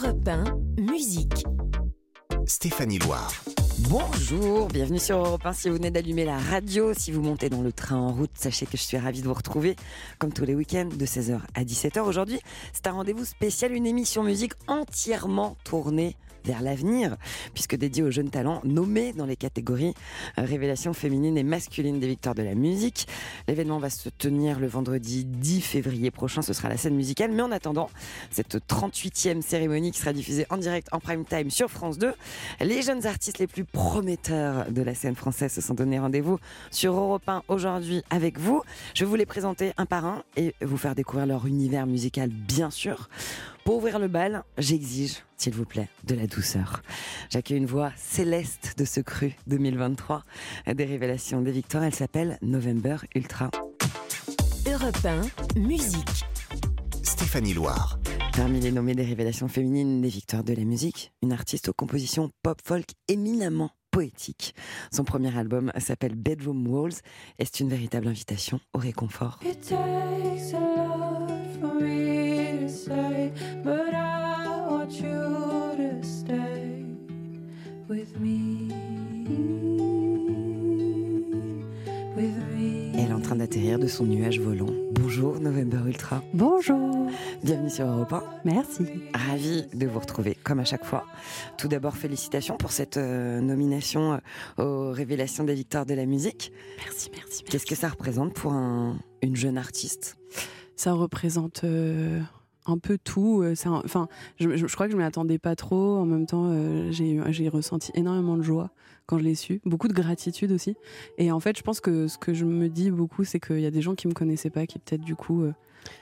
Europe 1, musique. Stéphanie Loire. Bonjour, bienvenue sur Europe 1. Si vous venez d'allumer la radio, si vous montez dans le train en route, sachez que je suis ravie de vous retrouver, comme tous les week-ends, de 16h à 17h. Aujourd'hui, c'est un rendez-vous spécial, une émission musique entièrement tournée vers l'avenir, puisque dédié aux jeunes talents nommés dans les catégories euh, révélation féminine et masculine des victoires de la musique. L'événement va se tenir le vendredi 10 février prochain, ce sera la scène musicale, mais en attendant, cette 38e cérémonie qui sera diffusée en direct en prime time sur France 2, les jeunes artistes les plus prometteurs de la scène française se sont donné rendez-vous sur Europe 1 aujourd'hui avec vous. Je vais vous les présenter un par un et vous faire découvrir leur univers musical, bien sûr. Pour ouvrir le bal, j'exige, s'il vous plaît, de la douceur. J'accueille une voix céleste de ce cru 2023, des révélations des victoires. Elle s'appelle November Ultra. Europe 1, musique. Stéphanie Loire. Parmi les nommés des révélations féminines des victoires de la musique, une artiste aux compositions pop-folk éminemment poétique. Son premier album s'appelle Bedroom Walls et c'est une véritable invitation au réconfort. It takes a lot for me to say, but I want you to stay with me. With me. Elle est en train d'atterrir de son nuage volant. Bonjour November Ultra. Bonjour, Bienvenue sur Europe 1. merci. Ravi de vous retrouver, comme à chaque fois. Tout d'abord, félicitations pour cette euh, nomination euh, aux révélations des victoires de la musique. Merci, merci. Qu'est-ce que ça représente pour un- une jeune artiste? Ça représente euh, un peu tout. euh, Enfin, je, crois que je m'y attendais pas trop. En même temps, euh, j'ai ressenti énormément de joie quand je l'ai su, beaucoup de gratitude aussi. Et en fait, je pense que ce que je me dis beaucoup, c'est qu'il y a des gens qui me connaissaient pas, qui peut-être du coup euh,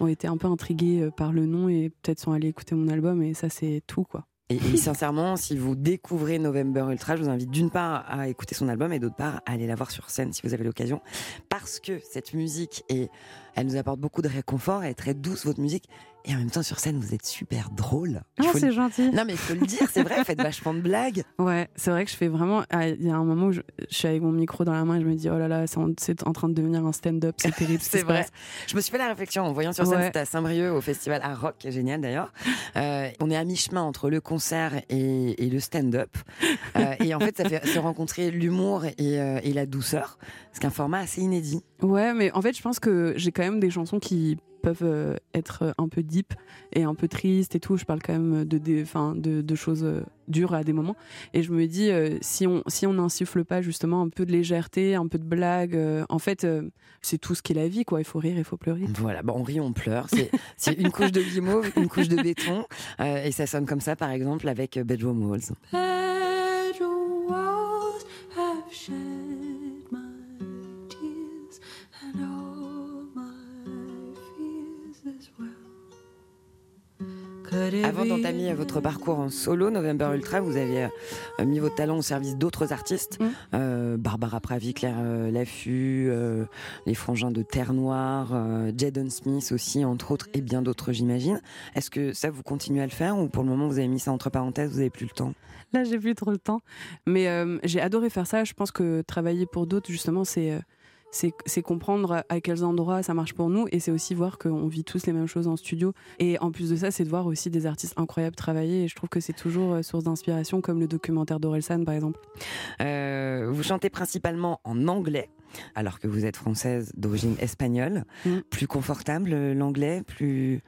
ont été un peu intrigués par le nom et peut-être sont allés écouter mon album. Et ça, c'est tout, quoi. et, et sincèrement, si vous découvrez November Ultra, je vous invite d'une part à écouter son album et d'autre part à aller la voir sur scène si vous avez l'occasion. Parce que cette musique, est, elle nous apporte beaucoup de réconfort, elle est très douce, votre musique. Et en même temps, sur scène, vous êtes super drôle. Ah, faut c'est le- gentil. Non, mais il faut le dire, c'est vrai, vous faites vachement de blagues. Ouais, c'est vrai que je fais vraiment. ah, Il y a un moment où je, je suis avec mon micro dans la main et je me dis oh là là, c'est en, train de devenir un stand-up, c'est terrible. ce C'est se vrai. passe. Je me suis fait la réflexion en voyant sur scène, Ouais. c'était à Saint-Brieuc au festival Art Rock, qui est génial d'ailleurs. Euh, on est à mi-chemin entre le concert et, et le stand-up. Euh, et en fait, ça fait se rencontrer l'humour et, euh, et la douceur. C'est qu'un format assez inédit. Ouais, mais en fait, je pense que j'ai quand même des chansons qui peuvent euh, être un peu deep et un peu tristes et tout. Je parle quand même de, des, enfin, de, de choses euh, dures à des moments. Et je me dis, euh, si on si on n'insuffle pas justement un peu de légèreté, un peu de blague, euh, en fait, euh, c'est tout ce qu'est la vie, quoi. Il faut rire, il faut pleurer. Voilà, bon, on rit, on pleure. C'est, c'est une couche de guimauve, une couche de béton. Euh, et ça sonne comme ça, par exemple, avec Bedroom Walls. Avant d'entamer votre parcours en solo, November Ultra, vous avez euh, mis vos talents au service d'autres artistes. Mm. Euh, Barbara Pravi, Claire euh, Laffut, euh, les frangins de Terre Noire, Jaden Smith aussi, entre autres, et bien d'autres, j'imagine. Est-ce que ça, vous continuez à le faire ou pour le moment, vous avez mis ça entre parenthèses, vous n'avez plus le temps? Là, j'ai plus trop le temps. Mais j'ai adoré faire ça. Je pense que travailler pour d'autres, justement, c'est. C'est comprendre à quels endroits ça marche pour nous et c'est aussi voir qu'on vit tous les mêmes choses en studio et en plus de ça c'est de voir aussi des artistes incroyables travailler et je trouve que c'est toujours euh, source d'inspiration comme le documentaire d'Orelsan par exemple Euh, Vous chantez principalement en anglais. Alors que vous êtes française d'origine espagnole, Mm. plus confortable euh, l'anglais, plus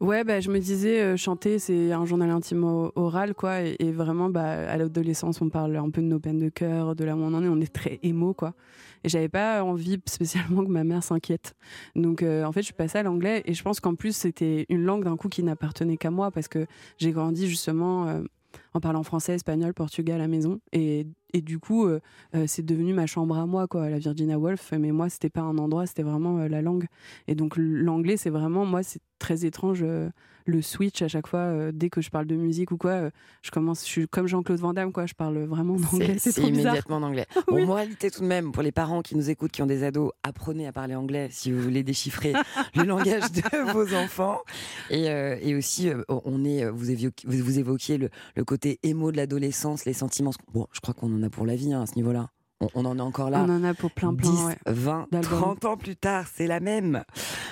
Ouais, bah, je me disais, euh, chanter, c'est un journal intime oral, quoi. Et, et vraiment, bah, à l'adolescence, on parle un peu de nos peines de cœur, de là où on en est. On est très émo, quoi. Et j'avais pas envie spécialement que ma mère s'inquiète. Donc, euh, en fait, je suis passée à l'anglais. Et je pense qu'en plus, c'était une langue d'un coup qui n'appartenait qu'à moi parce que j'ai grandi justement euh, en parlant français, espagnol, portugais à la maison. Et, et du coup, euh, c'est devenu ma chambre à moi, quoi, la Virginia Woolf. Mais moi, c'était pas un endroit, c'était vraiment la langue. Et donc, l'anglais, c'est vraiment, moi, c'est très étrange. Le switch à chaque fois, euh, dès que je parle de musique ou quoi, euh, je commence, je suis comme Jean-Claude Van Damme, quoi, je parle vraiment en anglais. C'est immédiatement en anglais. Bon, Oui. moralité tout de même, pour les parents qui nous écoutent, qui ont des ados, apprenez à parler anglais si vous voulez déchiffrer le langage de vos enfants. Et, euh, et aussi, on est, vous évoquiez, vous, évoquiez le, le côté émo de l'adolescence, les sentiments. Bon, je crois qu'on en a pour la vie hein, à ce niveau-là. On, on en est encore là. On en a pour plein, plein. 10, ouais. 20, d'albums. 30 ans plus tard, c'est la même.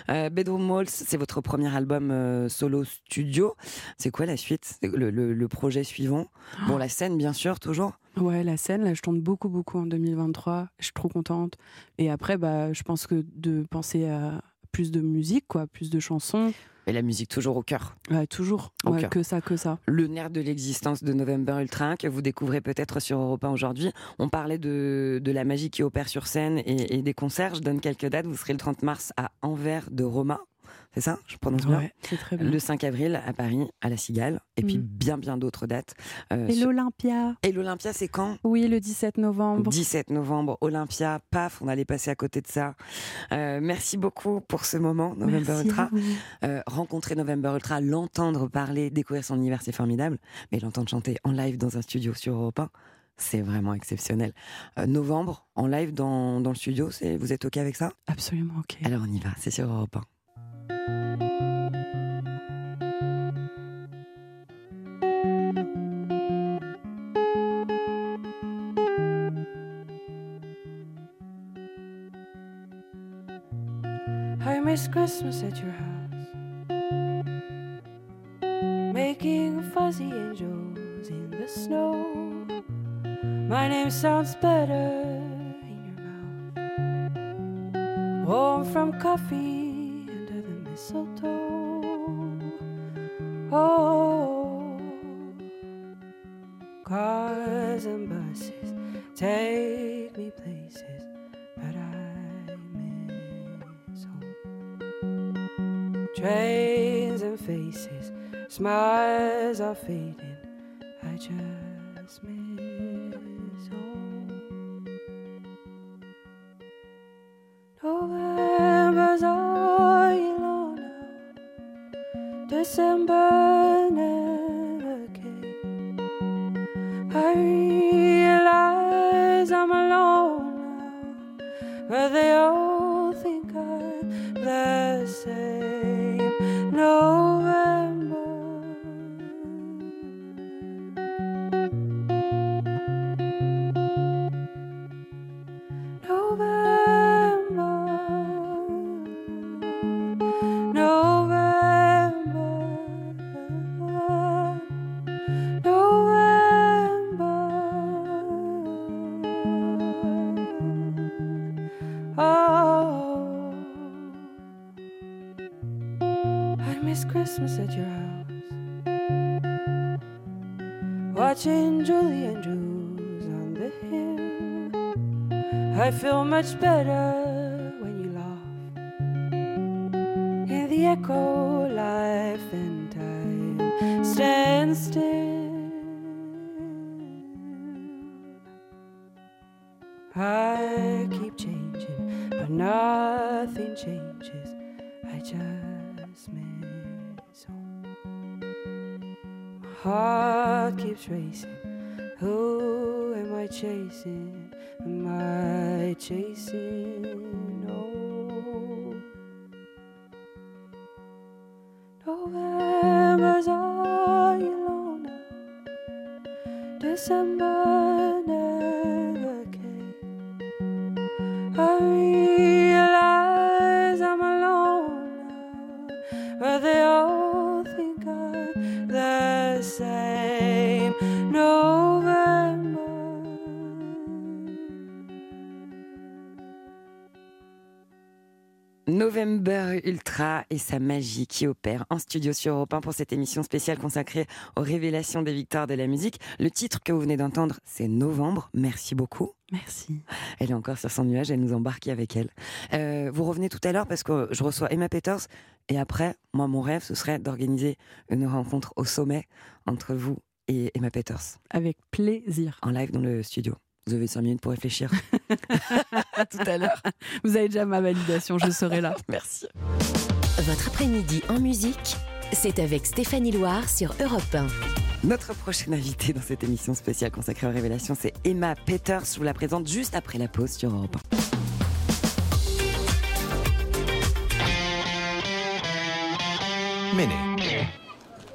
Euh, Bedroom Waltz, c'est votre premier album euh, solo studio. C'est quoi la suite? Le, le- le projet suivant? Bon, la scène, bien sûr, toujours. Ouais, la scène, là, je tourne beaucoup, beaucoup en 2023. Je suis trop contente. Et après, bah, je pense que de penser à plus de musique, quoi, plus de chansons. Et la musique, toujours au cœur. Ouais, toujours. Au Ouais, cœur. que ça, que ça. Le nerf de l'existence de November Ultra, que vous découvrez peut-être sur Europe 1 aujourd'hui. On parlait de, de la magie qui opère sur scène et, et des concerts. Je donne quelques dates. Vous serez le 30 mars à Anvers de Roma. C'est ça Je prononce bien Ouais, c'est très bien. Le 5 avril à Paris, à la Cigale. Et puis Mm. bien, bien d'autres dates. Euh, Et sur- l'Olympia Et l'Olympia, c'est quand? Oui, le 17 novembre. 17 novembre, Olympia, paf, on allait passer à côté de ça. Euh, merci beaucoup pour ce moment, November Merci Ultra. Euh, rencontrer November Ultra, l'entendre parler, découvrir son univers, c'est formidable. Mais l'entendre chanter en live dans un studio sur Europe 1, c'est vraiment exceptionnel. Euh, novembre, en live dans, dans le studio, vous êtes OK avec ça? Absolument, ok. Alors on y va, c'est sur Europe 1. I miss Christmas at your house. Making fuzzy angels in the snow. My name sounds better in your mouth. Warm from coffee I feel much better sa magie qui opère en studio sur Europe 1 pour cette émission spéciale consacrée aux révélations des victoires de la musique. Le titre que vous venez d'entendre, c'est Novembre. Merci beaucoup. Merci. Elle est encore sur son nuage, elle nous embarque avec elle. Euh, vous revenez tout à l'heure parce que je reçois Emma Peters et après, moi, mon rêve, ce serait d'organiser une rencontre au sommet entre vous et Emma Peters Avec plaisir. en live dans le studio. Vous avez cinq minutes pour réfléchir. tout à l'heure. Vous avez déjà ma validation, je serai là. Merci. Votre après-midi en musique, c'est avec Stéphanie Loire sur Europe 1. Notre prochaine invitée dans cette émission spéciale consacrée aux révélations, c'est Emma Peters. Je vous la présente juste après la pause sur Europe 1. Mini.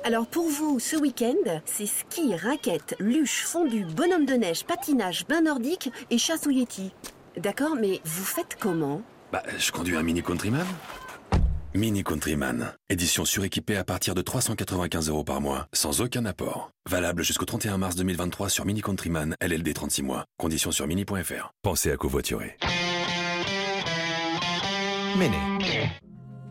Alors pour vous, ce week-end, c'est ski, raquettes, luge, fondu, bonhomme de neige, patinage, bain nordique et chasse au Yeti. D'accord, mais vous faites comment? Bah, je conduis un Mini Countryman. Mini Countryman, édition suréquipée à partir de 395 euros par mois, sans aucun apport. Valable jusqu'au 31 mars 2023 sur Mini Countryman, LLD 36 mois. Conditions sur mini.fr. Pensez à covoiturer. Méné.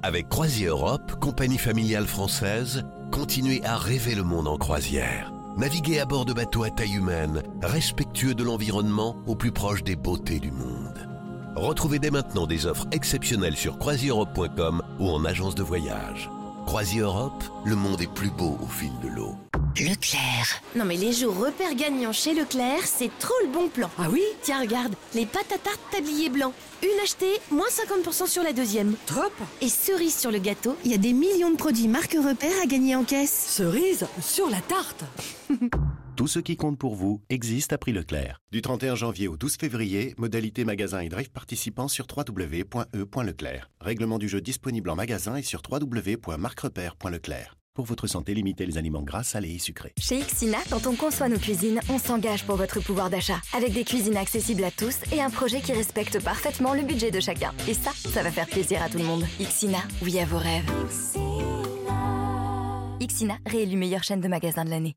Avec Croisière Europe, compagnie familiale française, continuez à rêver le monde en croisière. Naviguez à bord de bateaux à taille humaine, respectueux de l'environnement, au plus proche des beautés du monde. Retrouvez dès maintenant des offres exceptionnelles sur croisieurope.com ou en agence de voyage. Croisière Europe, le monde est plus beau au fil de l'eau. Leclerc. Non mais les jours repères gagnants chez Leclerc, c'est trop le bon plan. Ah oui? Tiens, regarde, les pâtes à tarte tablier blanc. Une achetée, moins 50% sur la deuxième. Top Et cerise sur le gâteau, il y a des millions de produits marque repères à gagner en caisse. Cerise sur la tarte Tout ce qui compte pour vous existe à prix Leclerc. Du 31 janvier au 12 février, modalité magasin et drive participants sur www.e.leclerc. Règlement du jeu disponible en magasin et sur www.marquerepère.leclerc. Pour votre santé, limitez les aliments gras, salés et sucrés. Chez Ixina, quand on conçoit nos cuisines, on s'engage pour votre pouvoir d'achat. Avec des cuisines accessibles à tous et un projet qui respecte parfaitement le budget de chacun. Et ça, ça va faire plaisir à tout le monde. Ixina, oui à vos rêves. Ixina, réélu meilleure chaîne de magasins de l'année.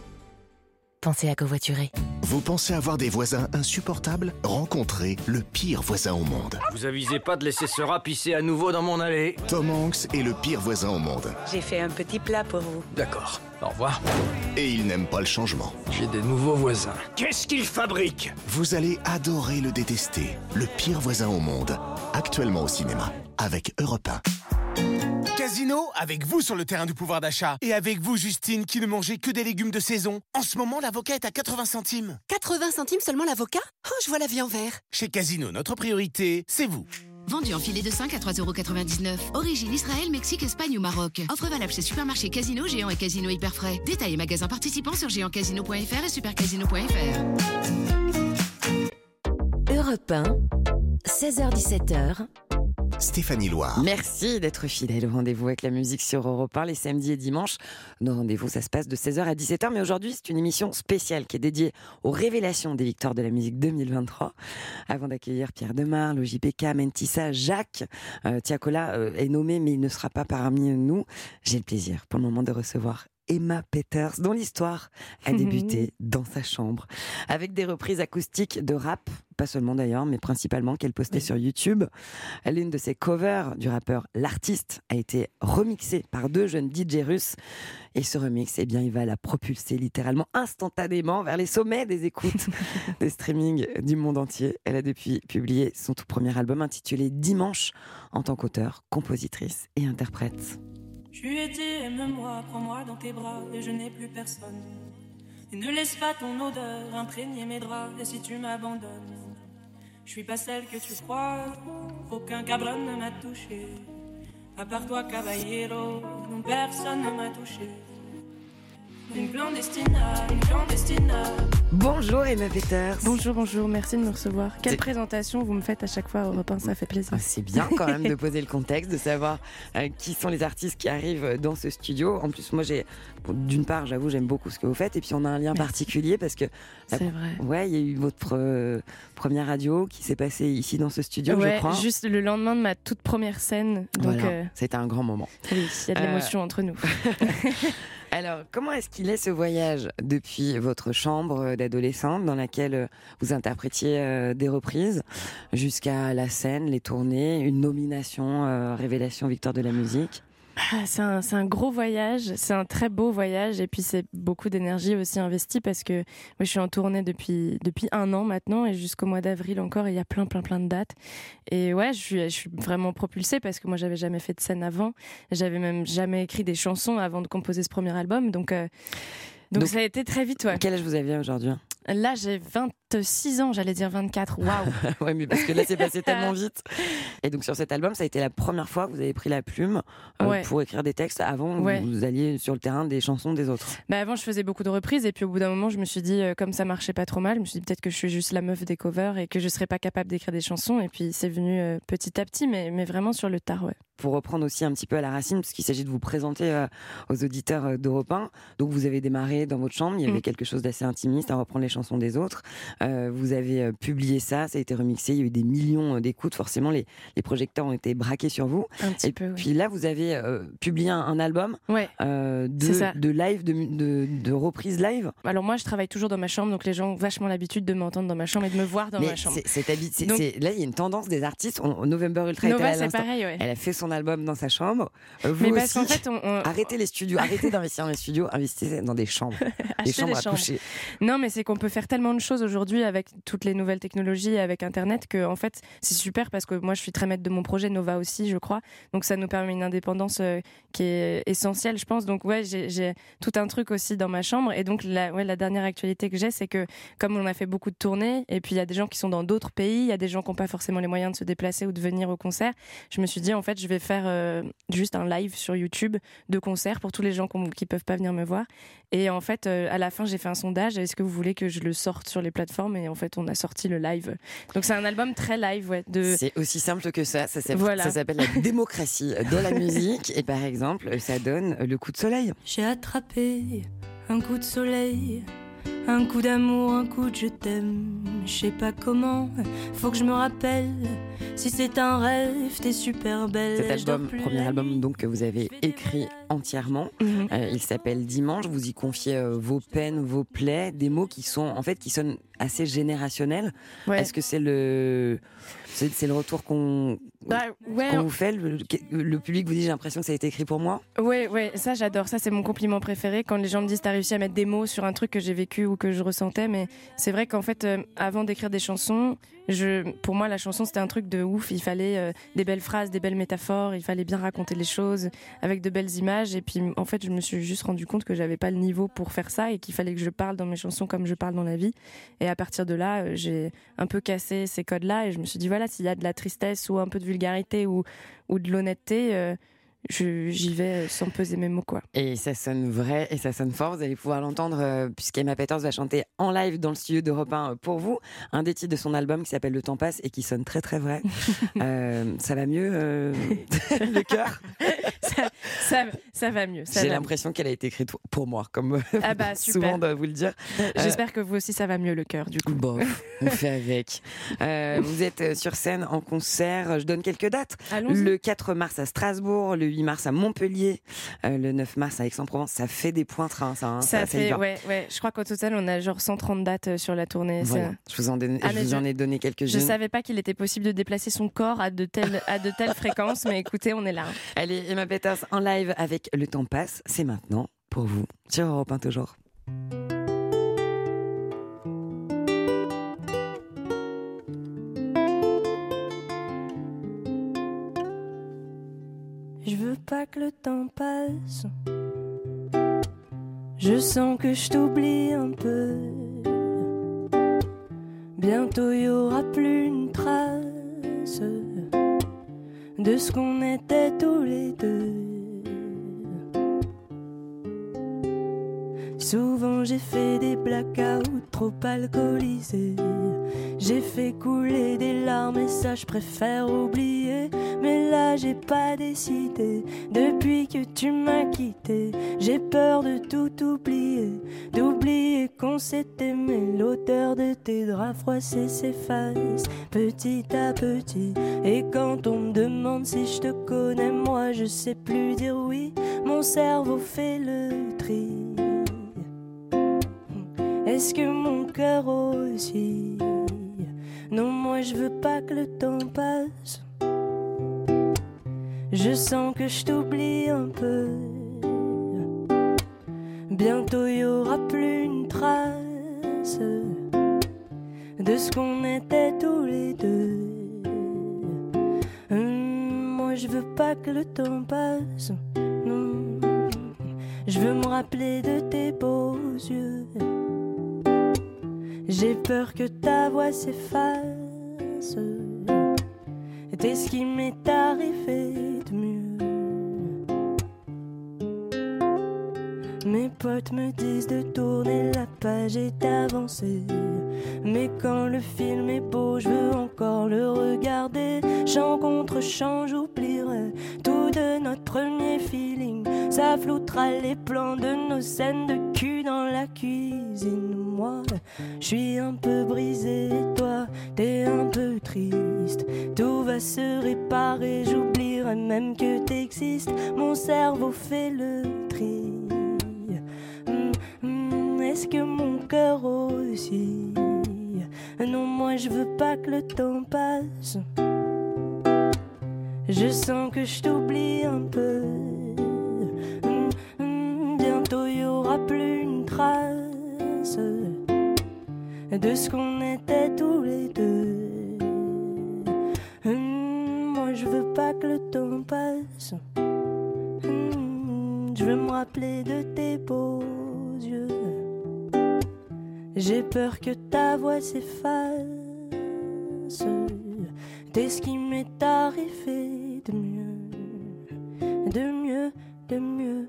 Pensez à covoiturer. Vous pensez avoir des voisins insupportables? Rencontrez le pire voisin au monde. Vous avisez pas de laisser ce rat pisser à nouveau dans mon allée? Tom Hanks est le pire voisin au monde. J'ai fait un petit plat pour vous. D'accord. Au revoir. Et il n'aime pas le changement. J'ai des nouveaux voisins. Qu'est-ce qu'ils fabriquent Vous allez adorer le détester. Le pire voisin au monde. Actuellement au cinéma. Avec Europe 1. Casino, avec vous sur le terrain du pouvoir d'achat. Et avec vous, Justine, qui ne mangeait que des légumes de saison. En ce moment, l'avocat est à 80 centimes. 80 centimes seulement l'avocat? Oh, je vois la vie en vert. Chez Casino, notre priorité, c'est vous. Vendu en filet de 5 à 3,99€. Origine Israël, Mexique, Espagne ou Maroc. Offre valable chez Supermarché Casino, Géant et Casino Hyper Frais. Détails et magasins participants sur géantcasino.fr et supercasino.fr. Europe 1, 16h-17h, Stéphanie Loire. Merci d'être fidèle au rendez-vous avec la musique sur Europe 1 les samedis et dimanches. Nos rendez-vous, ça se passe de 16h à 17h, mais aujourd'hui, c'est une émission spéciale qui est dédiée aux révélations des victoires de la musique 2023. Avant d'accueillir Pierre Demar, le JPK, Mentissa, Jacques, euh, Tiakola euh, est nommé, mais il ne sera pas parmi nous. J'ai le plaisir pour le moment de recevoir Emma Peters, dont l'histoire a débuté dans sa chambre, avec des reprises acoustiques de rap, pas seulement d'ailleurs, mais principalement qu'elle postait sur YouTube. L'une de ses covers du rappeur L'artiste a été remixée par deux jeunes DJ russes. Et ce remix, eh bien, il va la propulser littéralement instantanément vers les sommets des écoutes des streamings du monde entier. Elle a depuis publié son tout premier album intitulé Dimanche en tant qu'auteur, compositrice et interprète. Tu étais, aime-moi, prends-moi dans tes bras et je n'ai plus personne. Et ne laisse pas ton odeur imprégner mes draps et si tu m'abandonnes, je suis pas celle que tu crois, aucun cabron ne m'a touché. À part toi, caballero, non personne ne m'a touché. Une clandestina, une clandestina. Bonjour Emma Peters. Bonjour, bonjour, merci de me recevoir. Quelle présentation vous me faites à chaque fois au repas, ça fait plaisir. Ah, c'est bien quand même de poser le contexte, de savoir euh, qui sont les artistes qui arrivent dans ce studio. En plus, moi, j'ai, bon, d'une part, j'avoue, j'aime beaucoup ce que vous faites, et puis on a un lien Merci. particulier parce que C'est vrai. Ouais, il y a eu votre euh, première radio qui s'est passée ici dans ce studio, Ouais, je crois. juste le lendemain de ma toute première scène. Donc, Voilà, euh, c'était un grand moment. oui, il y a de Euh, l'émotion entre nous. Alors, comment est-ce qu'il est ce voyage depuis votre chambre d'adolescente dans laquelle euh, vous interprétiez euh, des reprises jusqu'à la scène, les tournées, une nomination, euh, révélation victoire de la musique? Ah, c'est un, gros voyage, c'est un très beau voyage et puis c'est beaucoup d'énergie aussi investie parce que moi je suis en tournée depuis, depuis un an maintenant et jusqu'au mois d'avril encore il y a plein plein plein de dates. Et ouais je suis, je suis vraiment propulsée parce que moi j'avais jamais fait de scène avant, j'avais même jamais écrit des chansons avant de composer ce premier album. Donc euh, Donc, ça a été très vite, ouais. Quel âge vous aviez aujourd'hui? Là, j'ai 26 ans, j'allais dire 24. Waouh Ouais, mais parce que là, c'est passé tellement vite. Et donc, sur cet album, ça a été la première fois que vous avez pris la plume euh, Ouais. pour écrire des textes. Avant, Ouais. vous alliez sur le terrain des chansons des autres. Bah avant, je faisais beaucoup de reprises et puis au bout d'un moment, je me suis dit, euh, comme ça marchait pas trop mal, je me suis dit peut-être que je suis juste la meuf des covers et que je serais pas capable d'écrire des chansons. Et puis c'est venu euh, petit à petit, mais, mais vraiment sur le tard, ouais. Pour reprendre aussi un petit peu à la racine, parce qu'il s'agit de vous présenter euh, aux auditeurs euh, d'Europe 1. Donc, vous avez démarré dans votre chambre, il y avait Mm. quelque chose d'assez intimiste à reprendre les chansons des autres. Euh, vous avez publié ça, ça a été remixé, il y a eu des millions d'écoutes. Forcément, les, les projecteurs ont été braqués sur vous. Un petit Et peu, oui. puis là, vous avez euh, publié un, un album Ouais. de, de live, de, de, de reprises live. Alors moi, je travaille toujours dans ma chambre, donc les gens ont vachement l'habitude de m'entendre dans ma chambre et de me voir dans Mais ma chambre. c'est- là, il y a une tendance des artistes. On- November Ultra Nova, était là pareil, ouais. Elle a fait son album dans sa chambre. Euh, Vous Mais aussi, parce qu'en fait, on- on- arrêtez les studios, arrêtez d'investir dans les studios, investissez dans des chambres, des chambres des à chambres. coucher. Non, mais c'est qu'on peut faire tellement de choses aujourd'hui avec toutes les nouvelles technologies, avec Internet, que en fait, c'est super parce que moi, je suis très maître de mon projet, Nova aussi, je crois. Donc, ça nous permet une indépendance euh, qui est essentielle, je pense. Donc, ouais, j'ai j'ai tout un truc aussi dans ma chambre. Et donc, la, ouais, la dernière actualité que j'ai, c'est que comme on a fait beaucoup de tournées, et puis il y a des gens qui sont dans d'autres pays, il y a des gens qui n'ont pas forcément les moyens de se déplacer ou de venir au concert, je me suis dit, en fait, je vais faire euh, juste un live sur YouTube de concert pour tous les gens qui peuvent pas venir me voir. Et en fait, euh, à la fin, j'ai fait un sondage. Est-ce que vous voulez que je le sorte sur les plateformes? Et en fait, on a sorti le live. Donc c'est un album très live, ouais. De... C'est aussi simple que ça. Ça s'appelle Voilà. ça s'appelle la démocratie de la musique. Et par exemple, ça donne le coup de soleil. J'ai attrapé un coup de soleil, un coup d'amour, un coup de je t'aime. Je sais pas comment, faut que je me rappelle. Si c'est un rêve, t'es super belle. Cet album, premier album donc que vous avez écrit entièrement, Mhm. Euh, il s'appelle Dimanche. Vous y confiez euh, vos peines, vos plaies, des mots qui sont en fait qui sonnent assez générationnels. Ouais. Est-ce que c'est le c'est le retour qu'on Bah, ouais, qu'on on- vous fait le, le public vous dit j'ai l'impression que ça a été écrit pour moi. Ouais, ouais, ça j'adore. Ça c'est mon compliment préféré quand les gens me disent t'as réussi à mettre des mots sur un truc que j'ai vécu ou que je ressentais. Mais c'est vrai qu'en fait, euh, avant d'écrire des chansons, pour moi la chanson c'était un truc de ouf. Il fallait euh, des belles phrases, des belles métaphores. Il fallait bien raconter les choses avec de belles images. Et puis en fait, je me suis juste rendu compte que j'avais pas le niveau pour faire ça et qu'il fallait que je parle dans mes chansons comme je parle dans la vie. Et à partir de là, euh, j'ai un peu cassé ces codes-là et je me suis dit voilà, s'il y a de la tristesse ou un peu de vulgarité ou, ou de l'honnêteté. euh, j'y vais sans peser mes mots quoi. Et ça sonne vrai et ça sonne fort. Vous allez pouvoir l'entendre euh, puisqu'Emma Peters va chanter en live dans le studio d'Europe 1 pour vous. Un des titres de son album qui s'appelle Le temps passe et qui sonne très très vrai. Euh, ça va mieux euh, le cœur? Ça, ça, ça va mieux. J'ai l'impression qu'elle a été écrite pour moi, comme Ah bah, souvent doit vous le dire. Euh, J'espère que vous aussi ça va mieux le cœur du coup. Bon, on fait avec. Euh, vous êtes euh, sur scène en concert. Je donne quelques dates. Le 4 mars à Strasbourg, le 8 mars à Montpellier, euh, le 9 mars à Aix-en-Provence. Ça fait des pointres, hein, ça. hein, Ça y fait ouais ouais. Je crois qu'au total on a genre 130 dates euh, sur la tournée. Voilà. Je vous en, donne- Ah, je mais vous je- en ai donné Je quelques-unes. savais pas qu'il était possible de déplacer son corps à de telles à de telles fréquences, mais écoutez, on est là. Allez, Emma Peters en live avec Le temps passe. C'est maintenant pour vous sur Europe 1 toujours. Que le temps passe. Je sens que je t'oublie un peu. Bientôt y aura plus une trace de ce qu'on était tous les deux. Souvent j'ai fait des blackouts trop alcoolisés. J'ai fait couler des larmes et ça je préfère oublier. Mais là j'ai pas décidé depuis que tu m'as quitté. J'ai peur de tout oublier, d'oublier qu'on s'est aimé. L'odeur de tes draps froissés s'efface petit à petit. Et quand on me demande si je te connais, moi je sais plus dire oui. Mon cerveau fait le tri. Est-ce que mon cœur aussi? Non, moi je veux pas que le temps passe. Je sens que je t'oublie un peu. Bientôt y aura plus une trace de ce qu'on était tous les deux. Hum, moi je veux pas que le temps passe. Je veux me rappeler de tes beaux yeux. J'ai peur que ta voix s'efface. T'es ce qui m'est arrivé de mieux. Mes potes me disent de tourner la page et d'avancer. Mais quand le film est beau, je veux encore le regarder. Chant contre chant, j'oublierai tout de notre premier feeling. Ça floutera les plans de nos scènes de cul dans la cuisine. Je suis un peu brisé, toi, t'es un peu triste. Tout va se réparer, j'oublierai même que t'existes. Mon cerveau fait le tri. Hum, hum, Est-ce que mon cœur aussi? Non, moi je veux pas que le temps passe. Je sens que je t'oublie un peu. Hum, Bientôt y aura plus une trace de ce qu'on était tous les deux. Hum, Moi je veux pas que le temps passe. Hum, Je veux me rappeler de tes beaux yeux. J'ai peur que ta voix s'efface. T'es ce qui m'est arrivé de mieux, de mieux, de mieux, de mieux.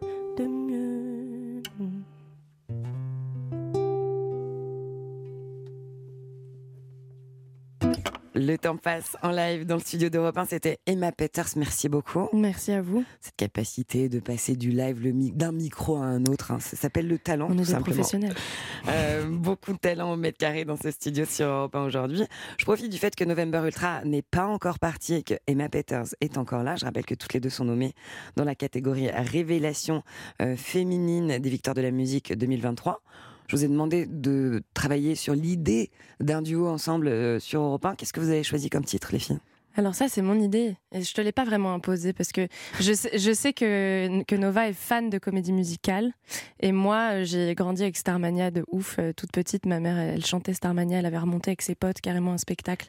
Le temps passe en live dans le studio d'Europe 1. C'était Emma Peters. Merci beaucoup. Merci à vous. Cette capacité de passer du live mi- d'un micro à un autre, hein, ça s'appelle le talent. On est des professionnels. Euh, beaucoup de talent au mètre carré dans ce studio sur Europe 1 aujourd'hui. Je profite du fait que November Ultra n'est pas encore parti et que Emma Peters est encore là. Je rappelle que toutes les deux sont nommées dans la catégorie Révélation euh, féminine des victoires de la musique 2023. Je vous ai demandé de travailler sur l'idée d'un duo ensemble euh, sur Europe 1. Qu'est-ce que vous avez choisi comme titre, les filles? Alors ça, c'est mon idée. Et je te l'ai pas vraiment imposé parce que je sais, je sais que, que Nova est fan de comédie musicale. Et moi, j'ai grandi avec Starmania de ouf. Euh, Toute petite, ma mère, elle, chantait Starmania. Elle avait remonté avec ses potes carrément un spectacle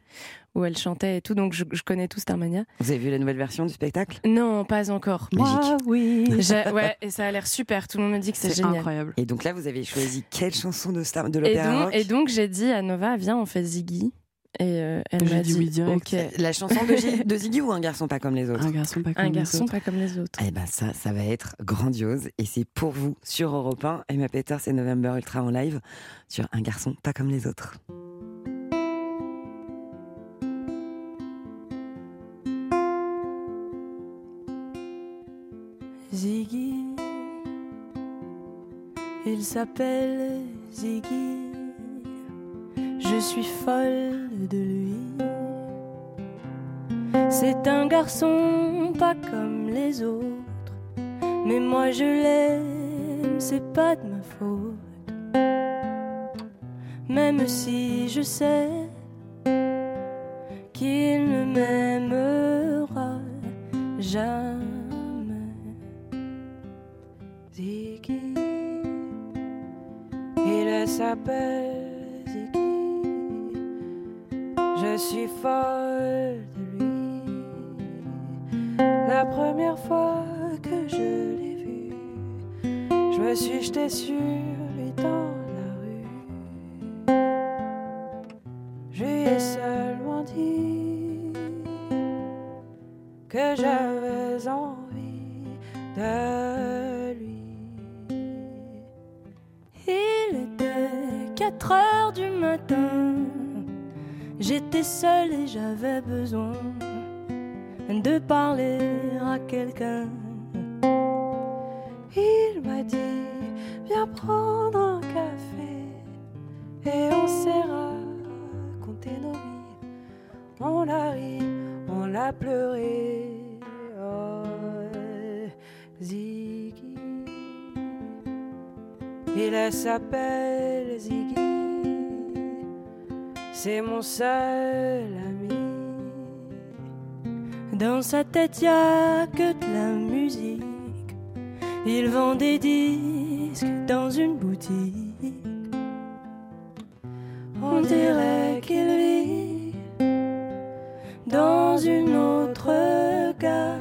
où elle chantait et tout. Donc je, je connais tout Starmania. Vous avez vu la nouvelle version du spectacle? Non, pas encore. Moi, oui. ouais, et ça a l'air super. Tout le monde me dit que c'est génial. Et donc là, vous avez choisi quelle chanson de, Star... de Et l'opéra? et donc j'ai dit à Nova, viens, on fait Ziggy. Et euh, elle m'a dit dit, oui direct. ok. La chanson de, Zi- de Ziggy ou Un garçon pas comme les autres Un garçon pas Un garçon pas comme les autres. Eh ben ça, ça va être grandiose et c'est pour vous sur Europe 1. Emma Peters et November Ultra en live sur Un garçon pas comme les autres. Ziggy, il s'appelle Ziggy. Je suis folle de lui. C'est un garçon pas comme les autres, mais moi je l'aime, c'est pas de ma faute. Même si je sais prendre un café et on s'est raconté nos vies. On a ri, on a pleuré. Oh, Ziggy. Il s'appelle Ziggy. C'est mon seul ami. Dans sa tête, y a que de la musique. Il vend des disques dans une boutique. On dirait qu'il vit dans une autre galaxie.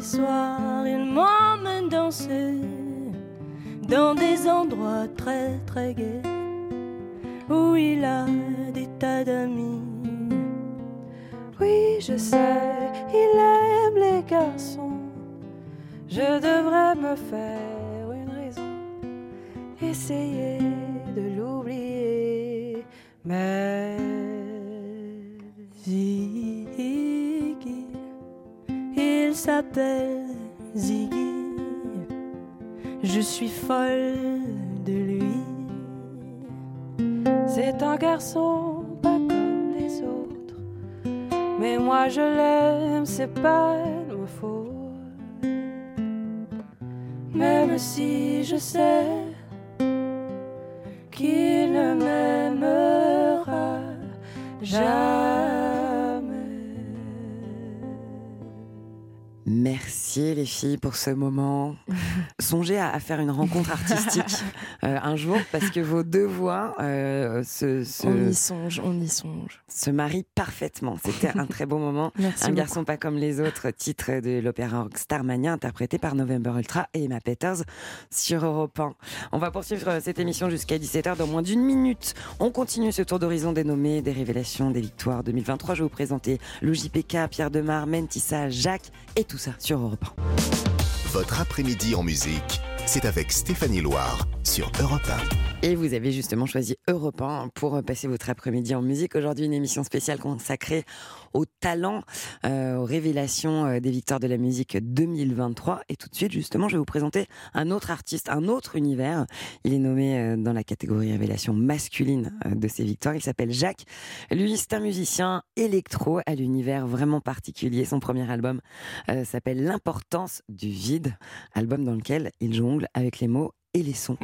soirs, il m'emmène danser dans des endroits très très gais où il a des tas d'amis. Oui, je sais, il aime les garçons. Je devrais me faire une raison, essayer de l'oublier. Mais Ziggy, il s'appelle Ziggy. Je suis folle de lui. C'est un garçon pas comme les autres. Mais moi je l'aime, c'est pas Si je sais qu'il ne m'aimera jamais. Merci les filles pour ce moment. Songez à, à faire une rencontre artistique euh, un jour parce que vos deux voix euh, se, se- On y songe, on y songe. se marient parfaitement. C'était un très bon moment. Merci un beaucoup. garçon pas comme les autres, titre de l'opéra Starmania interprété par November Ultra et Emma Peters sur Europe 1. On va poursuivre euh, cette émission jusqu'à 17h dans moins d'une minute. On continue ce tour d'horizon des nommés, des révélations, des victoires 2023. Je vais vous présenter le JPK, Pierre Demar, Mentissa, Jacques et tout ça sur Europe 1. Votre après-midi en musique, c'est avec Stéphanie Loire sur Europe Et vous avez justement choisi Europe 1 pour passer votre après-midi en musique. Aujourd'hui, une émission spéciale consacrée au talent, euh, aux révélations euh, des victoires de la musique 2023. Et tout de suite, justement, je vais vous présenter un autre artiste, un autre univers. Il est nommé euh, dans la catégorie révélation masculine de ces victoires. Il s'appelle Jacques. Lui, c'est un musicien électro à l'univers vraiment particulier. Son premier album s'appelle L'importance du vide, album dans lequel il jongle avec les mots et les sons.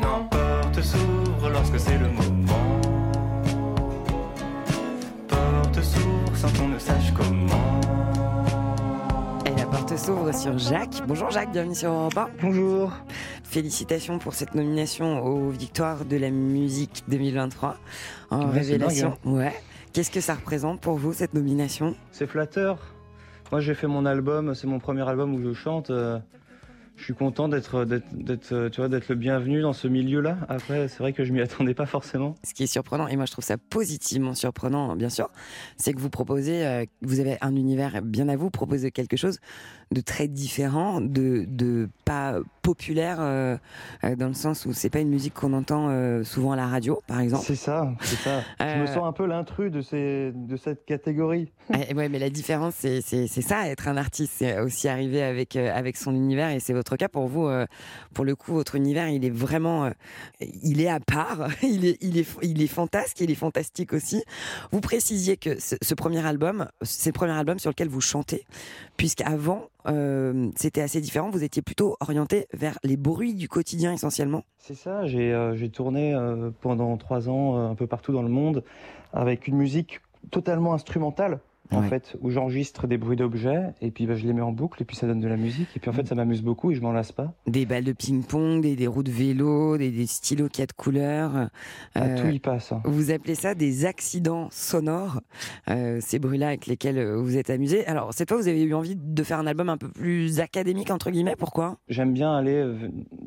Sans qu'on ne sache comment. Et la porte s'ouvre sur Jacques. Bonjour Jacques, bienvenue sur Europe 1. Bonjour. Félicitations pour cette nomination aux Victoires de la musique 2023 en Ouais, révélation. dingue, Ouais. Qu'est-ce que ça représente pour vous cette nomination? C'est flatteur. Moi, j'ai fait mon album, c'est mon premier album où je chante. Je suis content d'être, d'être, euh, tu vois, d'être le bienvenu dans ce milieu-là. Après, c'est vrai que je m'y attendais pas forcément. Ce qui est surprenant, et moi je trouve ça positivement surprenant, bien sûr, c'est que vous proposez, euh, vous avez un univers bien à vous, proposez quelque chose de très différent, de, de pas populaire, euh, euh, dans le sens où c'est pas une musique qu'on entend euh, souvent à la radio, par exemple. C'est ça, c'est ça. Je me sens un peu l'intrus de, ces, de cette catégorie. Ouais, mais la différence, c'est, c'est, c'est ça, être un artiste, c'est aussi arriver avec, avec son univers, et c'est votre cas pour vous. pour le coup, votre univers, il est vraiment, il est à part, il est, il est, il est fantasque, il est fantastique aussi. Vous précisiez que ce, ce premier album, c'est le premier album sur lequel vous chantez, puisqu'avant, euh, c'était assez différent. Vous étiez plutôt orienté vers les bruits du quotidien essentiellement. C'est ça, j'ai euh, tourné euh, pendant trois ans un peu partout dans le monde avec une musique totalement instrumentale. En Ouais. fait, où j'enregistre des bruits d'objets et puis bah, je les mets en boucle et puis ça donne de la musique et puis en fait ça m'amuse beaucoup et je m'en lasse pas. Des balles de ping-pong, des, des roues de vélo, des, des stylos quatre couleurs. Euh, tout y passe. hein. Vous appelez ça des accidents sonores, euh, ces bruits-là avec lesquels euh, vous êtes amusé. Alors, cette fois, vous avez eu envie de faire un album un peu plus académique, entre guillemets. Pourquoi? J'aime bien aller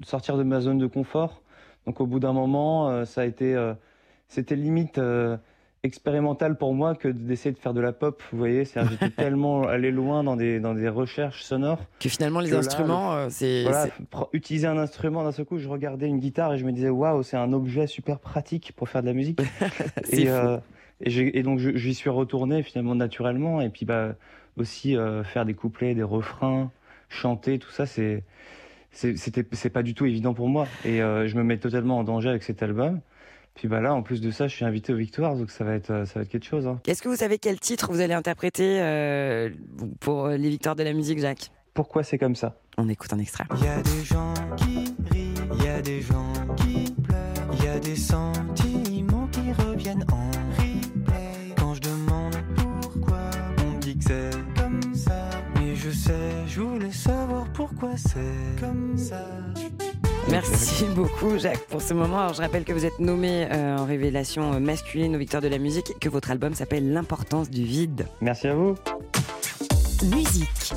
sortir de ma zone de confort. Donc au bout d'un moment, ça a été, c'était limite expérimental pour moi que d'essayer de faire de la pop. Vous voyez, C'est-à-dire, j'étais tellement allé loin dans des dans des recherches sonores Que finalement, les que instruments, le- euh, c'est. voilà, c'est- utiliser un instrument d'un seul coup. Je regardais une guitare et je me disais waouh, c'est un objet super pratique pour faire de la musique. C'est et, euh, et, donc j'y suis retourné finalement naturellement. Et puis bah aussi euh, faire des couplets, des refrains, chanter, tout ça, c'est c'est- c'était c'est pas du tout évident pour moi. Et euh, je me mets totalement en danger avec cet album. Puis bah là, en plus de ça, je suis invité aux Victoires, donc ça va être euh, ça va être quelque chose. hein. Est-ce que vous savez quel titre vous allez interpréter euh, pour euh, les victoires de la musique, Jacques? Pourquoi c'est comme ça? On écoute un extrait. Il y a des gens qui rient, il y a des gens qui pleurent, il y a des sentiments qui reviennent en replay. Quand je demande pourquoi, on dit que c'est comme ça. Mais je sais, je voulais savoir pourquoi c'est comme ça. Merci beaucoup, Jacques, pour ce moment. Alors, je rappelle que vous êtes nommé euh, en révélation euh, masculine aux victoires de la musique et que votre album s'appelle L'importance du vide. Merci à vous. Musique.